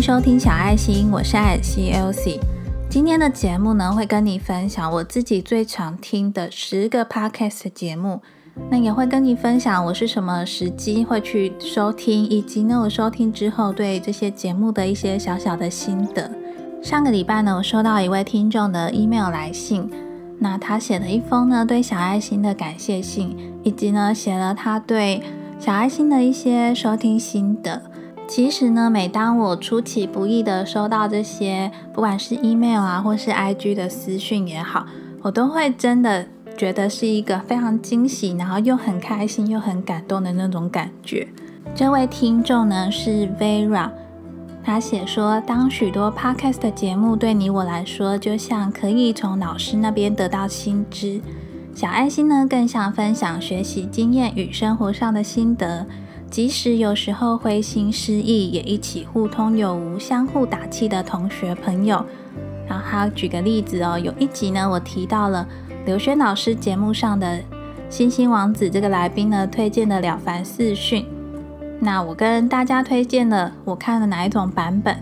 收听小爱心，我是艾尔西 Elsie。今天的节目呢，会跟你分享我自己最常听的十个 podcast 节目。那也会跟你分享我是什么时机会去收听，以及呢我收听之后对这些节目的一些小小的心得。上个礼拜呢，我收到一位听众的 email 来信，那他写了一封呢对小爱心的感谢信，以及呢写了他对小爱心的一些收听心得。其实呢，每当我出其不意的收到这些，不管是 email 啊，或是 IG 的私讯也好，我都会真的觉得是一个非常惊喜，然后又很开心又很感动的那种感觉。这位听众呢是 Vera，他写说，当许多 podcast 的节目对你我来说，就像可以从老师那边得到新知，小爱心呢更像分享学习经验与生活上的心得。即使有时候灰心失意，也一起互通有无、相互打气的同学朋友。然后他举个例子哦，有一集呢，我提到了刘轩老师节目上的星星王子这个来宾呢，推荐的《了凡四训》。那我跟大家推荐了我看了哪一种版本，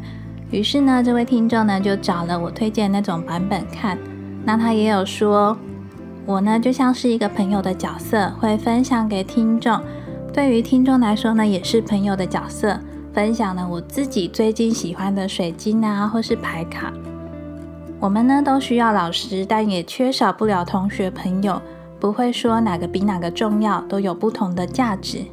于是呢，这位听众呢就找了我推荐那种版本看。那他也有说，我呢就像是一个朋友的角色，会分享给听众。对于听众来说呢，也是朋友的角色，分享了我自己最近喜欢的水晶啊，或是牌卡。我们呢都需要老师，但也缺少不了同学朋友。不会说哪个比哪个重要，都有不同的价值。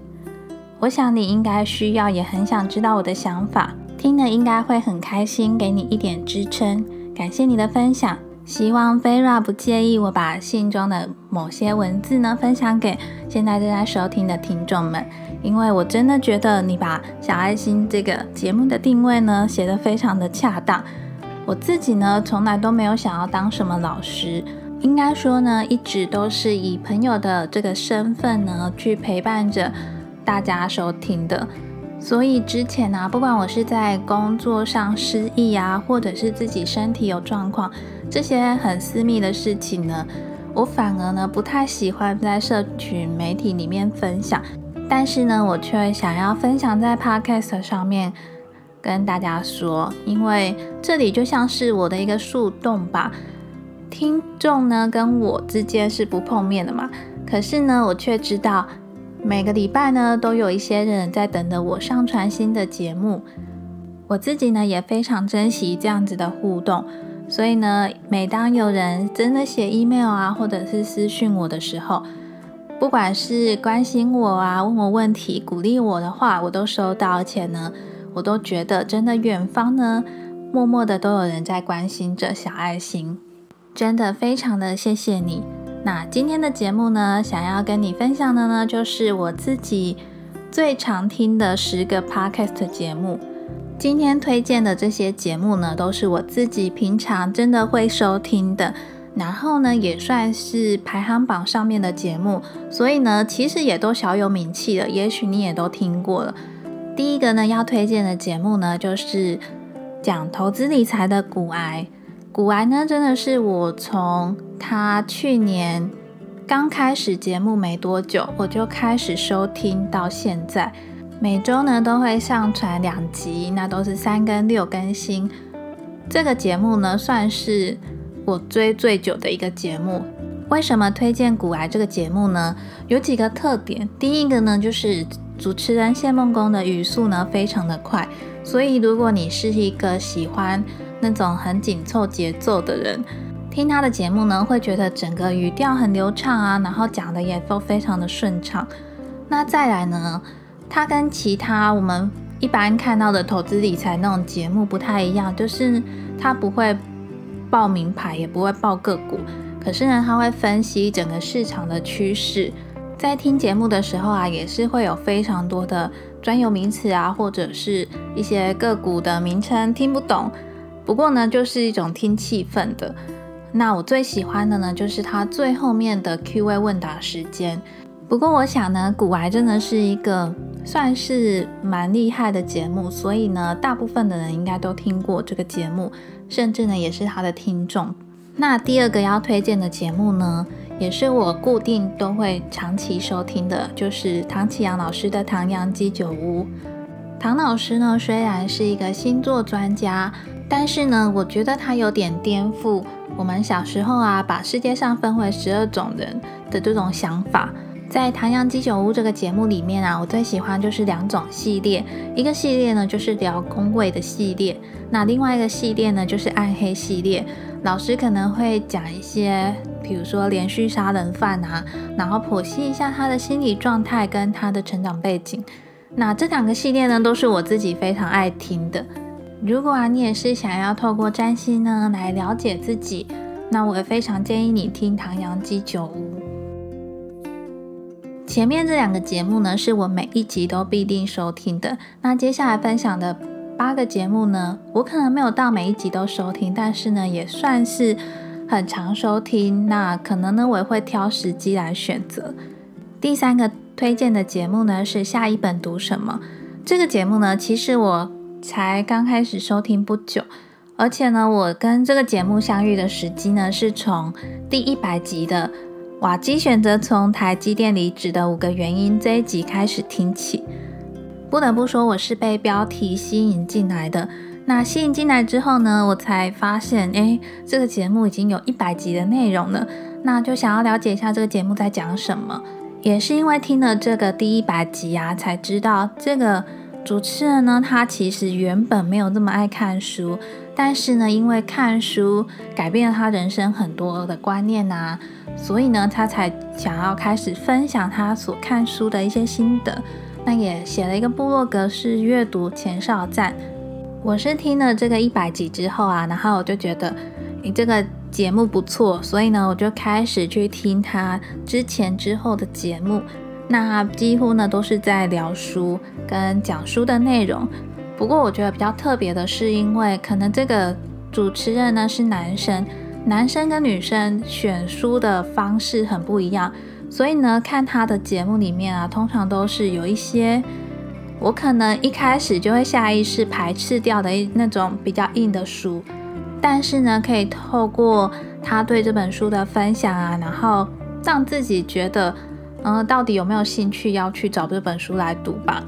我想你应该需要，也很想知道我的想法，听了应该会很开心，给你一点支撑。感谢你的分享。希望 Vera 不介意我把信中的某些文字呢分享给现在正在收听的听众们，因为我真的觉得你把小爱心这个节目的定位呢写得非常的恰当。我自己呢从来都没有想要当什么老师，应该说呢一直都是以朋友的这个身份呢去陪伴着大家收听的。所以之前呢，不管我是在工作上失意啊，或者是自己身体有状况。这些很私密的事情呢，我反而呢不太喜欢在社群媒体里面分享，但是呢，我却想要分享在 Podcast 上面跟大家说，因为这里就像是我的一个树洞吧。听众呢跟我之间是不碰面的嘛，可是呢，我却知道每个礼拜呢都有一些人在等着我上传新的节目，我自己呢也非常珍惜这样子的互动。所以呢，每当有人真的写 email 啊，或者是私讯我的时候，不管是关心我啊、问我问题、鼓励我的话，我都收到，而且呢，我都觉得真的远方呢，默默的都有人在关心着小爱心，真的非常的谢谢你。那今天的节目呢，想要跟你分享的呢，就是我自己最常听的十个 podcast 节目。今天推荐的这些节目呢，都是我自己平常真的会收听的，然后呢，也算是排行榜上面的节目，所以呢，其实也都小有名气了，也许你也都听过了。第一个呢，要推荐的节目呢，就是讲投资理财的股癌。股癌呢，真的是我从他去年刚开始节目没多久，我就开始收听到现在。每周呢都会上传两集，那都是三跟六更新。这个节目呢算是我追最久的一个节目。为什么推荐《古癌》这个节目呢？有几个特点。第一个呢就是主持人谢梦工的语速呢非常的快，所以如果你是一个喜欢那种很紧凑节奏的人，听他的节目呢会觉得整个语调很流畅啊，然后讲的也都非常的顺畅。那再来呢？它跟其他我们一般看到的投资理财那种节目不太一样，就是它不会报名牌，也不会报个股，可是呢，它会分析整个市场的趋势。在听节目的时候啊，也是会有非常多的专有名词啊，或者是一些个股的名称听不懂。不过呢，就是一种听气氛的。那我最喜欢的呢，就是它最后面的 Q&A 问答时间。不过我想呢，古癌真的是一个。算是蛮厉害的节目，所以呢，大部分的人应该都听过这个节目，甚至呢也是他的听众。那第二个要推荐的节目呢，也是我固定都会长期收听的，就是唐启阳老师的《唐阳鸡酒屋》。唐老师呢，虽然是一个星座专家，但是呢，我觉得他有点颠覆我们小时候啊，把世界上分为十二种人的这种想法。在《唐阳鸡酒屋》这个节目里面啊，我最喜欢就是两种系列，一个系列呢就是聊宫位的系列，那另外一个系列呢就是暗黑系列。老师可能会讲一些，比如说连续杀人犯啊，然后剖析一下他的心理状态跟他的成长背景。那这两个系列呢，都是我自己非常爱听的。如果啊你也是想要透过占星呢来了解自己，那我也非常建议你听《唐阳鸡酒屋》。前面这两个节目呢，是我每一集都必定收听的。那接下来分享的八个节目呢，我可能没有到每一集都收听，但是呢，也算是很常收听。那可能呢，我也会挑时机来选择。第三个推荐的节目呢，是下一本读什么？这个节目呢，其实我才刚开始收听不久，而且呢，我跟这个节目相遇的时机呢，是从第一百集的。瓦基选择从台积电离职的五个原因这一集开始听起，不得不说我是被标题吸引进来的。那吸引进来之后呢，我才发现，哎，这个节目已经有一百集的内容了。那就想要了解一下这个节目在讲什么。也是因为听了这个第一百集啊，才知道这个主持人呢，他其实原本没有这么爱看书，但是呢，因为看书改变了他人生很多的观念啊。所以呢，他才想要开始分享他所看书的一些心得。那也写了一个部落格，是阅读前哨站。我是听了这个一百集之后啊，然后我就觉得你这个节目不错，所以呢，我就开始去听他之前之后的节目。那几乎呢都是在聊书跟讲书的内容。不过我觉得比较特别的是，因为可能这个主持人呢是男生。男生跟女生选书的方式很不一样，所以呢，看他的节目里面啊，通常都是有一些我可能一开始就会下意识排斥掉的那种比较硬的书，但是呢，可以透过他对这本书的分享啊，然后让自己觉得，嗯，到底有没有兴趣要去找这本书来读吧，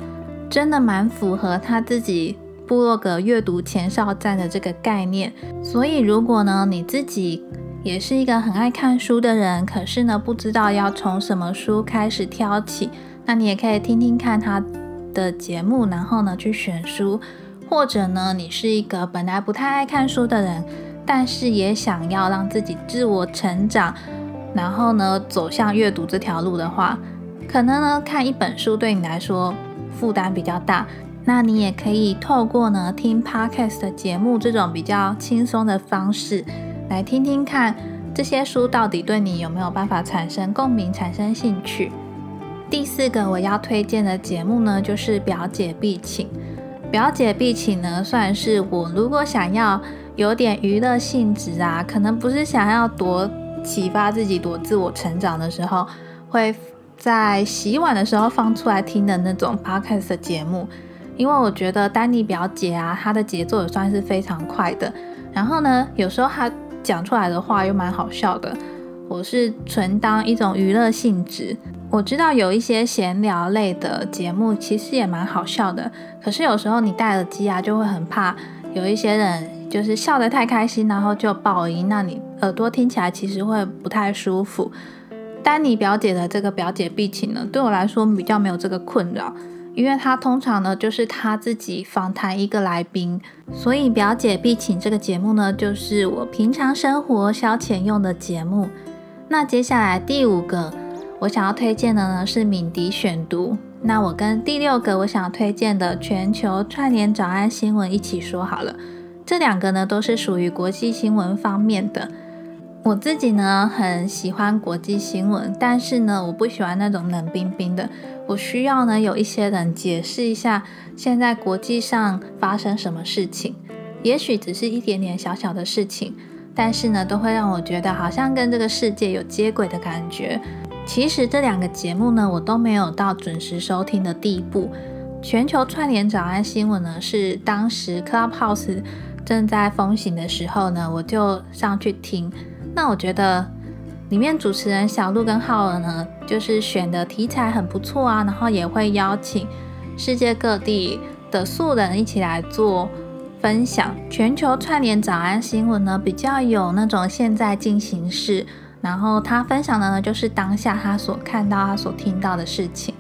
真的蛮符合他自己。部落格阅读前哨站的这个概念，所以如果呢你自己也是一个很爱看书的人，可是呢不知道要从什么书开始挑起，那你也可以听听看他的节目，然后呢去选书，或者呢你是一个本来不太爱看书的人，但是也想要让自己自我成长，然后呢走向阅读这条路的话，可能呢看一本书对你来说负担比较大。那你也可以透过呢听 podcast 的节目这种比较轻松的方式，来听听看这些书到底对你有没有办法产生共鸣、产生兴趣。第四个我要推荐的节目呢，就是表姐必请。表姐必请呢，算是我如果想要有点娱乐性质啊，可能不是想要多启发自己、多自我成长的时候，会在洗碗的时候放出来听的那种 podcast 的节目。因为我觉得丹尼表姐啊，她的节奏也算是非常快的。然后呢，有时候她讲出来的话又蛮好笑的。我是纯当一种娱乐性质。我知道有一些闲聊类的节目其实也蛮好笑的，可是有时候你戴耳机啊，就会很怕有一些人就是笑得太开心，然后就爆音，那你耳朵听起来其实会不太舒服。丹尼表姐的这个表姐必请呢，对我来说比较没有这个困扰。因为他通常呢，就是他自己访谈一个来宾，所以表姐必请这个节目呢，就是我平常生活消遣用的节目。那接下来第五个我想要推荐的呢是敏迪选读。那我跟第六个我想要推荐的全球串联早安新闻一起说好了，这两个呢都是属于国际新闻方面的。我自己呢很喜欢国际新闻，但是呢我不喜欢那种冷冰冰的。我需要呢有一些人解释一下现在国际上发生什么事情，也许只是一点点小小的事情，但是呢都会让我觉得好像跟这个世界有接轨的感觉。其实这两个节目呢我都没有到准时收听的地步。全球串联早安新闻呢是当时 Clubhouse 正在风行的时候呢我就上去听。那我觉得里面主持人小鹿跟浩儿呢，就是选的题材很不错啊，然后也会邀请世界各地的素人一起来做分享。全球串联早安新闻呢，比较有那种现在进行式，然后他分享的呢就是当下他所看到、他所听到的事情。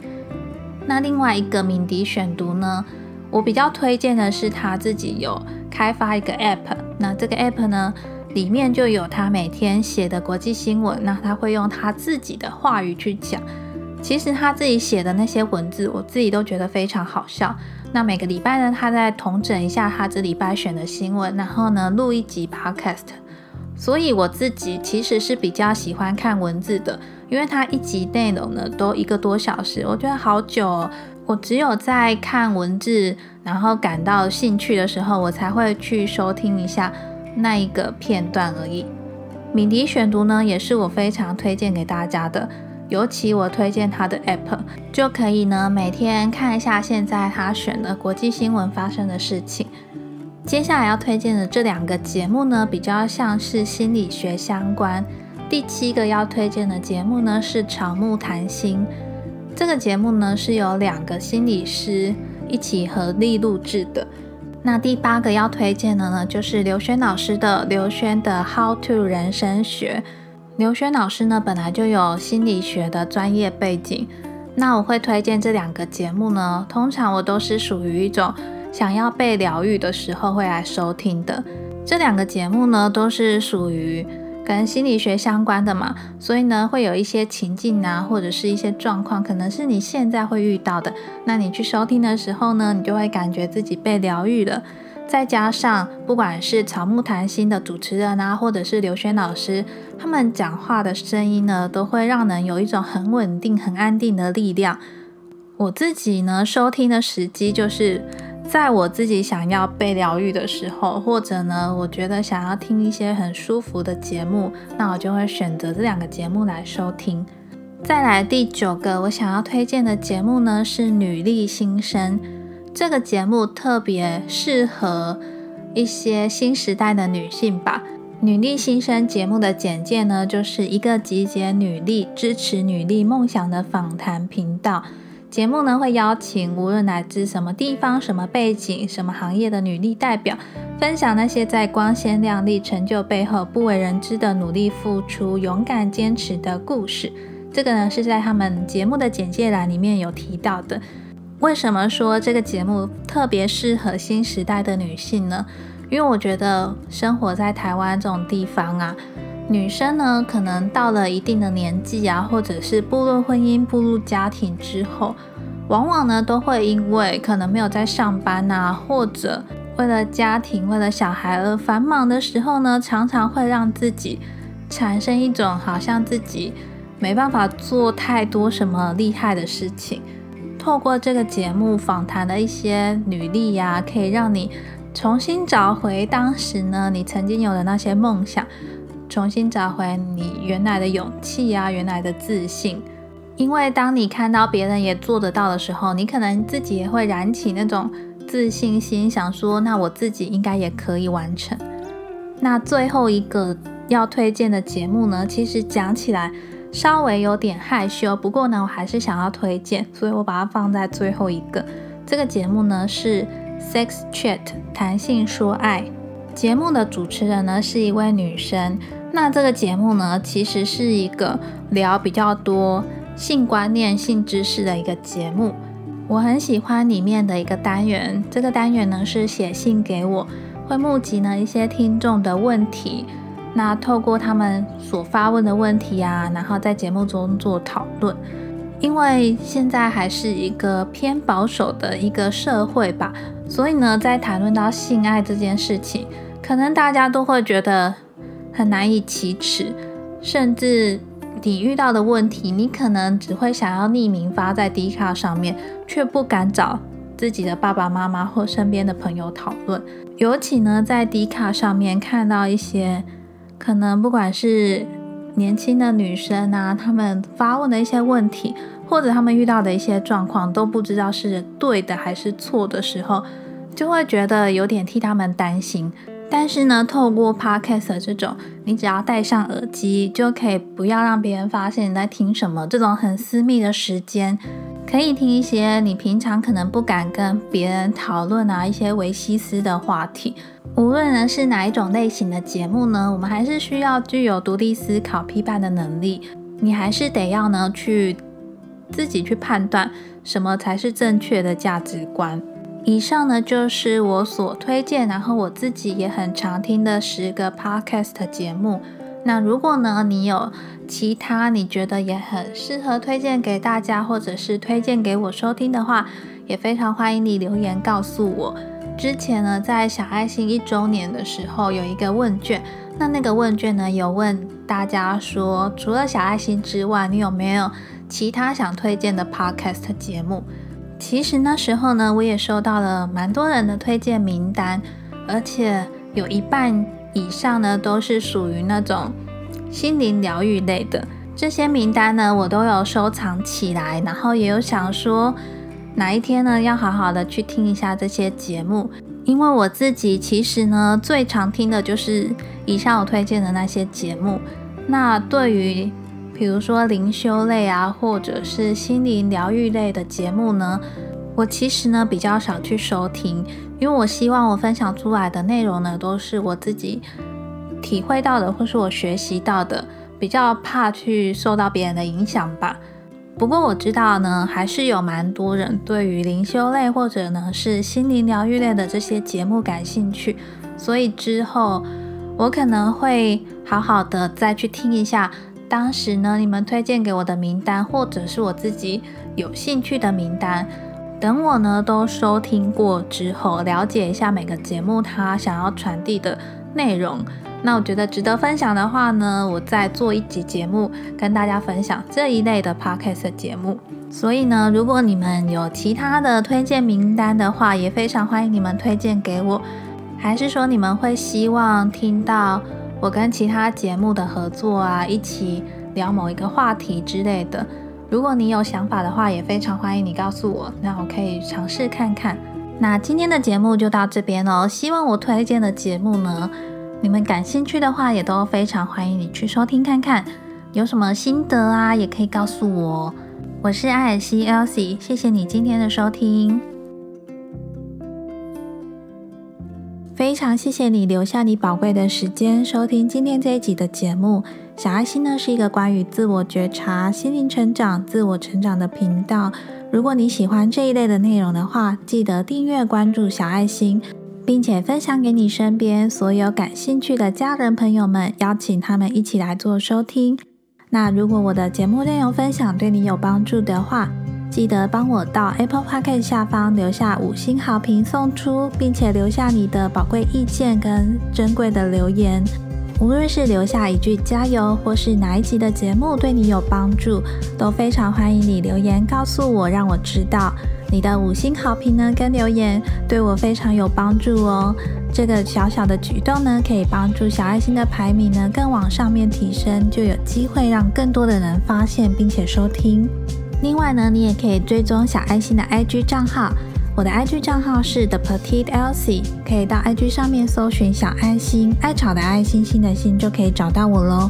那另外一个敏迪选读呢，我比较推荐的是他自己有开发一个 App，那这个 App 呢里面就有他每天写的国际新闻，那他会用他自己的话语去讲。其实他自己写的那些文字，我自己都觉得非常好笑。那每个礼拜呢，他在统整一下他这礼拜选的新闻，然后呢录一集 Podcast。所以我自己其实是比较喜欢看文字的，因为它一集内容呢都一个多小时，我觉得好久。我只有在看文字，然后感到兴趣的时候，我才会去收听一下那一个片段而已。敏迪选读呢，也是我非常推荐给大家的。尤其我推荐他的 App，就可以呢每天看一下现在他选的国际新闻发生的事情。接下来要推荐的这两个节目呢，比较像是心理学相关。第七个要推荐的节目呢是草木谈心，这个节目呢是由两个心理师一起合力录制的。那第八个要推荐的呢，就是刘轩老师的刘轩的 How to 人生学。刘轩老师呢，本来就有心理学的专业背景。那我会推荐这两个节目呢，通常我都是属于一种想要被疗愈的时候会来收听的。这两个节目呢，都是属于跟心理学相关的嘛，所以呢，会有一些情境啊，或者是一些状况，可能是你现在会遇到的。那你去收听的时候呢，你就会感觉自己被疗愈了。再加上，不管是草木谈心的主持人啊，或者是刘轩老师，他们讲话的声音呢，都会让人有一种很稳定、很安定的力量。我自己呢，收听的时机就是在我自己想要被疗愈的时候，或者呢，我觉得想要听一些很舒服的节目，那我就会选择这两个节目来收听。再来第九个，我想要推荐的节目呢，是《女力新生》。这个节目特别适合一些新时代的女性吧。女力新生节目的简介呢，就是一个集结女力、支持女力梦想的访谈频道。节目呢会邀请无论来自什么地方、什么背景、什么行业的女力代表，分享那些在光鲜亮丽成就背后不为人知的努力付出、勇敢坚持的故事。这个呢是在他们节目的简介栏里面有提到的。为什么说这个节目特别适合新时代的女性呢？因为我觉得生活在台湾这种地方啊，女生呢可能到了一定的年纪啊，或者是步入婚姻、步入家庭之后，往往呢都会因为可能没有在上班啊，或者为了家庭、为了小孩而繁忙的时候呢，常常会让自己产生一种好像自己没办法做太多什么厉害的事情。透过这个节目访谈的一些履历呀，可以让你重新找回当时呢你曾经有的那些梦想，重新找回你原来的勇气呀，原来的自信。因为当你看到别人也做得到的时候，你可能自己也会燃起那种自信心，想说那我自己应该也可以完成。那最后一个要推荐的节目呢，其实讲起来。稍微有点害羞，不过呢，我还是想要推荐，所以我把它放在最后一个。这个节目呢是 Sex Chat 谈性说爱，节目的主持人呢是一位女生。那这个节目呢其实是一个聊比较多性观念、性知识的一个节目。我很喜欢里面的一个单元，这个单元呢是写信给我，会募集呢一些听众的问题。那透过他们所发问的问题啊，然后在节目中做讨论。因为现在还是一个偏保守的一个社会吧，所以呢，在谈论到性爱这件事情，可能大家都会觉得很难以启齿，甚至你遇到的问题，你可能只会想要匿名发在 D 卡上面，却不敢找自己的爸爸妈妈或身边的朋友讨论。尤其呢，在 D 卡上面看到一些。可能不管是年轻的女生啊，她们发问的一些问题，或者她们遇到的一些状况，都不知道是对的还是错的时候，就会觉得有点替他们担心。但是呢，透过 podcast 这种，你只要戴上耳机，就可以不要让别人发现你在听什么，这种很私密的时间，可以听一些你平常可能不敢跟别人讨论啊一些维西斯的话题。无论呢是哪一种类型的节目呢，我们还是需要具有独立思考、批判的能力。你还是得要呢去自己去判断什么才是正确的价值观。以上呢就是我所推荐，然后我自己也很常听的十个 podcast 节目。那如果呢你有其他你觉得也很适合推荐给大家，或者是推荐给我收听的话，也非常欢迎你留言告诉我。之前呢在小爱心一周年的时候有一个问卷，那那个问卷呢有问大家说，除了小爱心之外，你有没有其他想推荐的 podcast 节目？其实那时候呢，我也收到了蛮多人的推荐名单，而且有一半以上呢都是属于那种心灵疗愈类的。这些名单呢，我都有收藏起来，然后也有想说哪一天呢要好好的去听一下这些节目，因为我自己其实呢最常听的就是以上我推荐的那些节目。那对于比如说灵修类啊，或者是心灵疗愈类的节目呢，我其实呢比较少去收听，因为我希望我分享出来的内容呢都是我自己体会到的，或是我学习到的，比较怕去受到别人的影响吧。不过我知道呢，还是有蛮多人对于灵修类或者呢是心灵疗愈类的这些节目感兴趣，所以之后我可能会好好的再去听一下。当时呢，你们推荐给我的名单，或者是我自己有兴趣的名单，等我呢都收听过之后，了解一下每个节目它想要传递的内容。那我觉得值得分享的话呢，我再做一集节目跟大家分享这一类的 podcast 节目。所以呢，如果你们有其他的推荐名单的话，也非常欢迎你们推荐给我。还是说你们会希望听到？我跟其他节目的合作啊，一起聊某一个话题之类的。如果你有想法的话，也非常欢迎你告诉我，那我可以尝试看看。那今天的节目就到这边哦。希望我推荐的节目呢，你们感兴趣的话，也都非常欢迎你去收听看看。有什么心得啊，也可以告诉我。我是艾尔西 Elsie，谢谢你今天的收听。非常谢谢你留下你宝贵的时间收听今天这一集的节目。小爱心呢是一个关于自我觉察、心灵成长、自我成长的频道。如果你喜欢这一类的内容的话，记得订阅关注小爱心，并且分享给你身边所有感兴趣的家人朋友们，邀请他们一起来做收听。那如果我的节目内容分享对你有帮助的话，记得帮我到 Apple Podcast 下方留下五星好评送出，并且留下你的宝贵意见跟珍贵的留言。无论是留下一句加油，或是哪一集的节目对你有帮助，都非常欢迎你留言告诉我，让我知道你的五星好评呢跟留言对我非常有帮助哦。这个小小的举动呢，可以帮助小爱心的排名呢更往上面提升，就有机会让更多的人发现并且收听。另外呢，你也可以追踪小爱心的 IG 账号，我的 IG 账号是 The Petite Elsie，可以到 IG 上面搜寻小爱心，爱草的爱心心的心就可以找到我喽。